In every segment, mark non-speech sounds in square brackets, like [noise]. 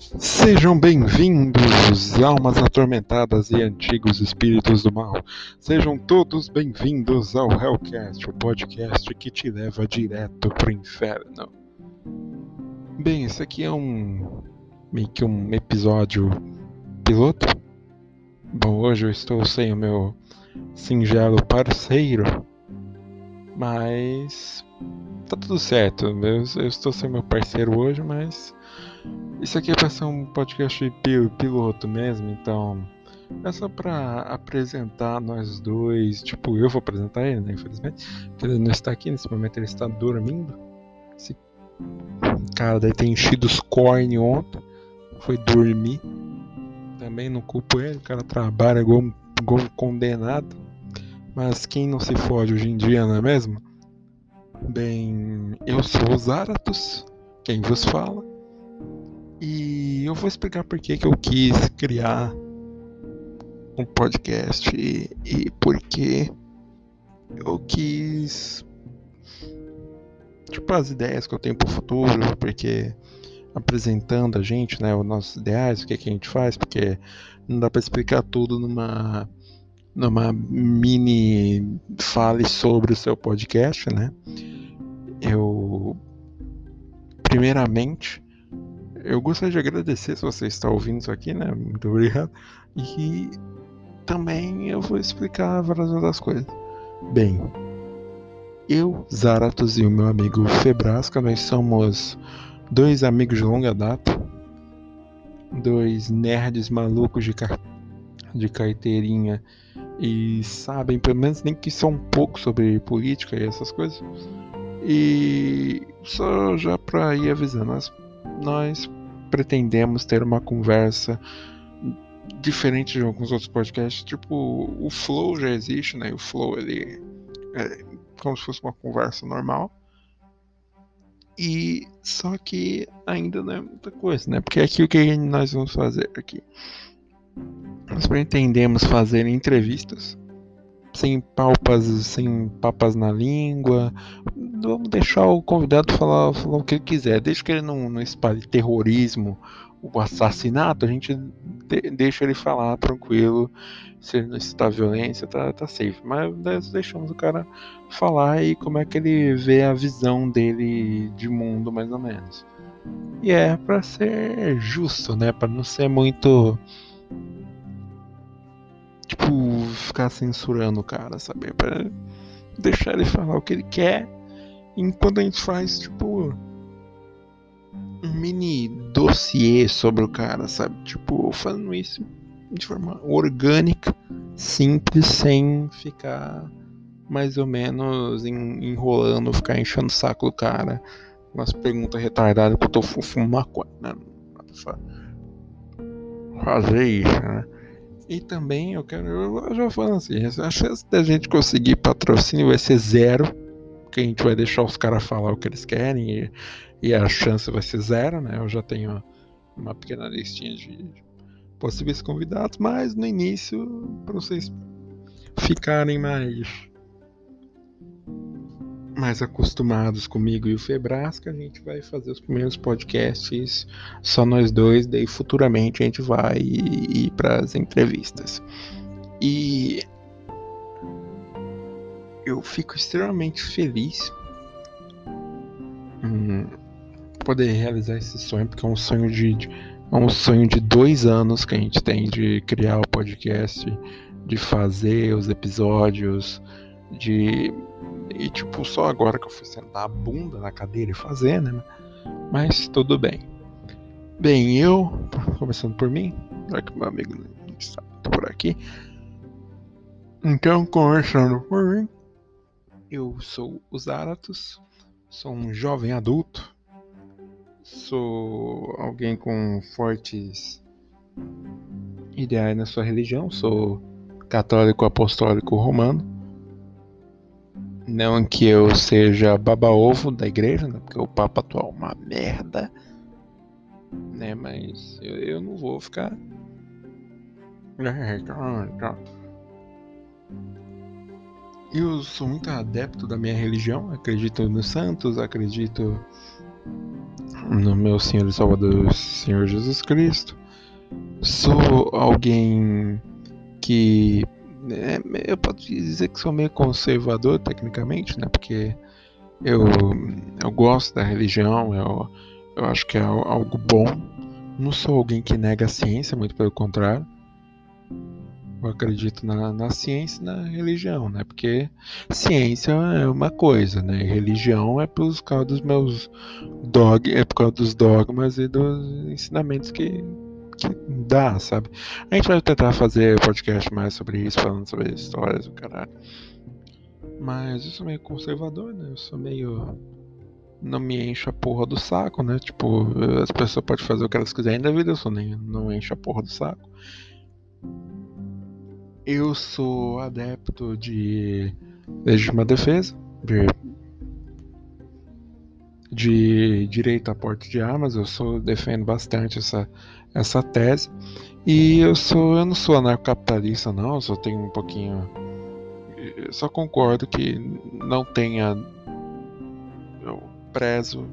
Sejam bem-vindos, almas atormentadas e antigos espíritos do mal. Sejam todos bem-vindos ao Hellcast, o podcast que te leva direto pro inferno. Bem, esse aqui é um meio que um episódio piloto. Bom, hoje eu estou sem o meu singelo parceiro, mas tá tudo certo. Eu, eu estou sem meu parceiro hoje, mas isso aqui é para ser um podcast piloto mesmo, então é só para apresentar nós dois. Tipo, eu vou apresentar ele, né? Infelizmente, ele não está aqui nesse momento, ele está dormindo. Esse cara daí tem enchido os corne ontem, foi dormir. Também não culpo ele, o cara trabalha igual, igual um condenado. Mas quem não se fode hoje em dia, não é mesmo? Bem, eu sou o Zaratus, quem vos fala. E eu vou explicar por que, eu quis criar um podcast e, e por que eu quis. Tipo, as ideias que eu tenho pro futuro, porque apresentando a gente, né, os nossos ideais, o que, que a gente faz, porque não dá para explicar tudo numa numa mini fale sobre o seu podcast, né? Eu primeiramente eu gostaria de agradecer se você está ouvindo isso aqui, né? Muito obrigado. E também eu vou explicar várias outras coisas. Bem, eu, Zaratos e o meu amigo Febrasca, nós somos dois amigos de longa data, dois nerds malucos de, car de carteirinha e sabem pelo menos nem que são um pouco sobre política e essas coisas. E só já para ir avisando, nós nós pretendemos ter uma conversa diferente de alguns outros podcasts. Tipo, o Flow já existe, né? O Flow ele é como se fosse uma conversa normal. E só que ainda não é muita coisa, né? Porque aqui o que nós vamos fazer aqui? Nós pretendemos fazer entrevistas sem palpas, sem papas na língua. Vamos deixar o convidado falar, falar o que ele quiser, desde que ele não, não espalhe terrorismo, o assassinato, a gente de, deixa ele falar tranquilo. Se ele não está violência, tá, tá safe. Mas nós deixamos o cara falar e como é que ele vê a visão dele de mundo, mais ou menos. E é para ser justo, né? Para não ser muito ficar censurando o cara, sabe? Pra deixar ele falar o que ele quer. Enquanto a gente faz, tipo, um mini dossiê sobre o cara, sabe? Tipo, fazendo isso de forma orgânica, simples, sem ficar mais ou menos enrolando, ficar enchendo o saco do cara. Umas perguntas retardadas que eu tô fumando maconha, né? Fazer isso, né? E também eu quero, eu já falo assim, a chance da gente conseguir patrocínio vai ser zero, porque a gente vai deixar os caras falar o que eles querem e, e, a chance vai ser zero, né? Eu já tenho uma pequena listinha de possíveis convidados, mas no início, para vocês ficarem mais mais acostumados comigo e o Febrasca, a gente vai fazer os primeiros podcasts só nós dois, daí futuramente a gente vai ir para as entrevistas. E eu fico extremamente feliz em poder realizar esse sonho, porque é um sonho de, de é um sonho de dois anos que a gente tem de criar o podcast, de fazer os episódios, de e tipo, só agora que eu fui sentar a bunda na cadeira e fazer, né? Mas tudo bem. Bem, eu, começando por mim, já que meu amigo não está por aqui. Então, começando por mim, eu sou o Zaratus, sou um jovem adulto, sou alguém com fortes ideais na sua religião, sou católico apostólico romano não que eu seja baba-ovo da igreja, né? Porque o Papa atual é uma merda. Né? Mas eu, eu não vou ficar. [laughs] Eu sou muito adepto da minha religião. Acredito nos santos, acredito no meu Senhor e Salvador Senhor Jesus Cristo. Sou alguém que eu posso dizer que sou meio conservador tecnicamente, né? Porque eu, eu gosto da religião, eu, eu acho que é algo bom. Não sou alguém que nega a ciência, muito pelo contrário. Eu acredito na, na ciência e na religião, né? Porque ciência é uma coisa, né? religião é por causa dos meus dog, é por causa dos dogmas e dos ensinamentos que, que dá, sabe? A gente vai tentar fazer podcast mais sobre isso, falando sobre histórias do caralho. Mas eu sou meio conservador, né? Eu sou meio. Não me enche a porra do saco, né? Tipo, as pessoas podem fazer o que elas quiserem da vida, eu sou nem não enche a porra do saco. Eu sou adepto de legítima defesa, de, de direito a porte de armas. Eu sou defendo bastante essa, essa tese. E eu sou eu não sou anarcocapitalista não, eu só tenho um pouquinho eu só concordo que não tenha eu prezo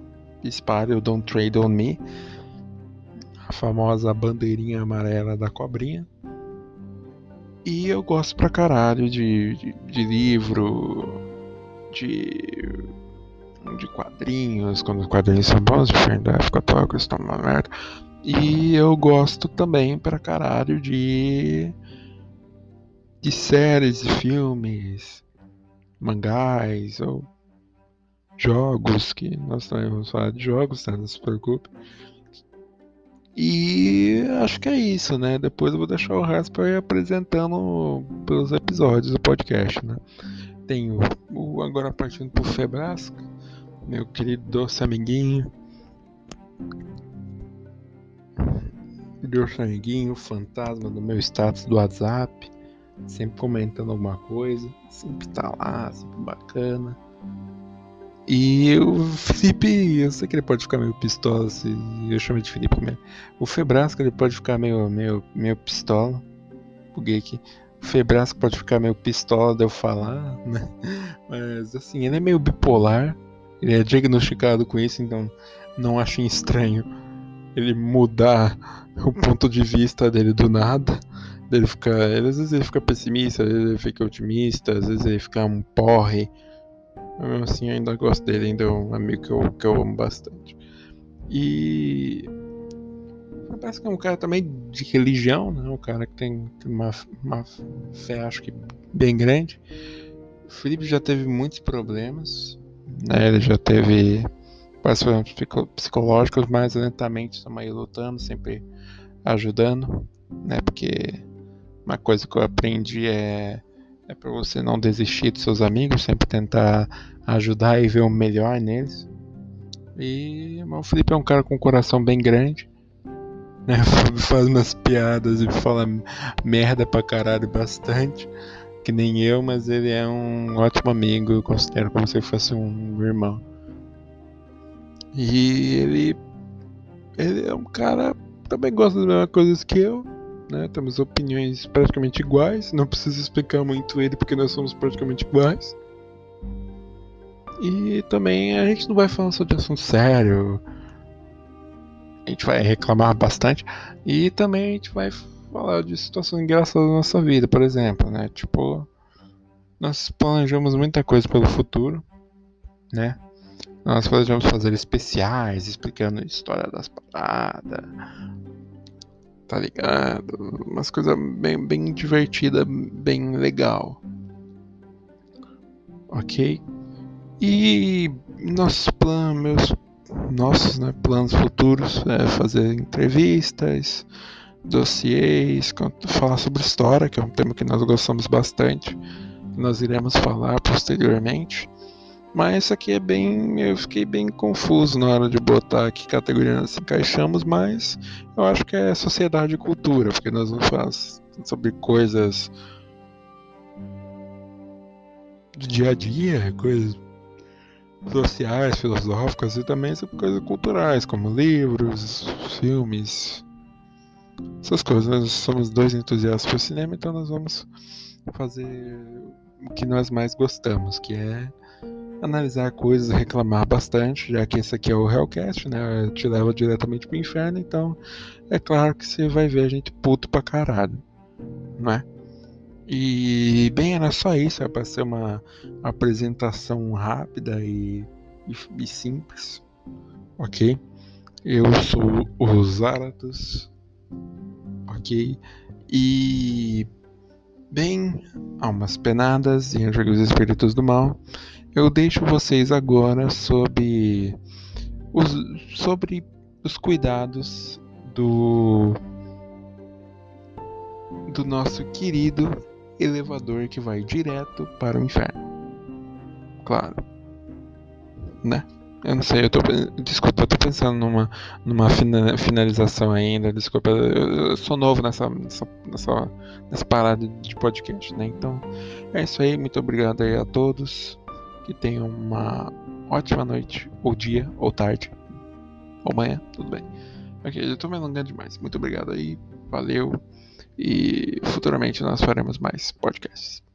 espalho don't trade on me a famosa bandeirinha amarela da cobrinha e eu gosto pra caralho de, de, de livro, de, de quadrinhos, quando os quadrinhos são bons, diferente da época atual que estão uma merda. E eu gosto também pra caralho de, de séries e filmes, mangás ou jogos, que nós também vamos falar de jogos, tá? Não se preocupe. E acho que é isso, né? Depois eu vou deixar o resto para ir apresentando pelos episódios do podcast, né? Tenho o agora partindo pro Febrasca, meu querido doce amiguinho. Doce amiguinho, fantasma do meu status do WhatsApp, sempre comentando alguma coisa, sempre tá lá, sempre bacana. E o Felipe, eu sei que ele pode ficar meio pistola, se eu chamo de Felipe mesmo. O Febrasco ele pode ficar meio, meio, meio pistola. Buguei aqui. O Febrasco pode ficar meio pistola de eu falar, [laughs] né? Mas assim, ele é meio bipolar. Ele é diagnosticado com isso, então não acho estranho ele mudar o ponto de vista dele do nada. Ele fica, ele, às vezes ele fica pessimista, às vezes ele fica otimista, às vezes ele fica um porre. Mas assim, ainda gosto dele, ainda é um amigo que eu, que eu amo bastante. E. Parece que é um cara também de religião, né? Um cara que tem uma, uma fé, acho que bem grande. O Felipe já teve muitos problemas, né? Ele já teve problemas psicológicos, mas lentamente estamos aí lutando, sempre ajudando, né? Porque uma coisa que eu aprendi é é para você não desistir dos seus amigos, sempre tentar ajudar e ver o melhor neles. E o Felipe é um cara com um coração bem grande. Né? [laughs] Faz umas piadas e fala merda pra caralho bastante. Que nem eu, mas ele é um ótimo amigo. Eu considero como se fosse um irmão. E ele. Ele é um cara também gosta das mesmas coisas que eu né? Temos opiniões praticamente iguais, não preciso explicar muito ele porque nós somos praticamente iguais. E também a gente não vai falar só de assunto sério. A gente vai reclamar bastante. E também a gente vai falar de situações engraçadas da nossa vida, por exemplo, né? Tipo, nós planejamos muita coisa pelo futuro, né? Nós planejamos fazer especiais explicando a história das paradas, tá ligado? Umas coisas bem, bem divertida, bem legal. Ok? E nossos planos, meus nossos né, planos futuros é fazer entrevistas, dossiês, falar sobre história, que é um tema que nós gostamos bastante. Nós iremos falar posteriormente. Mas isso aqui é bem. Eu fiquei bem confuso na hora de botar que categoria nós encaixamos, mas eu acho que é sociedade e cultura, porque nós vamos falar sobre coisas do dia a dia, coisas sociais, filosóficas e também sobre coisas culturais, como livros, filmes, essas coisas. Nós somos dois entusiastas por cinema, então nós vamos fazer o que nós mais gostamos, que é analisar coisas, reclamar bastante, já que esse aqui é o Hellcast, né? Te leva diretamente pro inferno, então é claro que você vai ver a gente puto pra caralho, não é? E bem, era só isso, era pra ser uma apresentação rápida e, e, e simples, ok? Eu sou o Zaratus, ok? E bem, almas penadas e anjos espíritos do mal, eu deixo vocês agora sobre os, sobre os cuidados do do nosso querido elevador que vai direto para o inferno. Claro. Né? Eu não sei, eu tô. Desculpa, eu tô pensando numa, numa finalização ainda. Desculpa, eu, eu sou novo nessa, nessa, nessa, nessa parada de podcast, né? Então, é isso aí. Muito obrigado aí a todos. Que tenham uma ótima noite, ou dia, ou tarde, ou manhã, tudo bem. Ok, eu tô me alongando demais. Muito obrigado aí. Valeu. E futuramente nós faremos mais podcasts.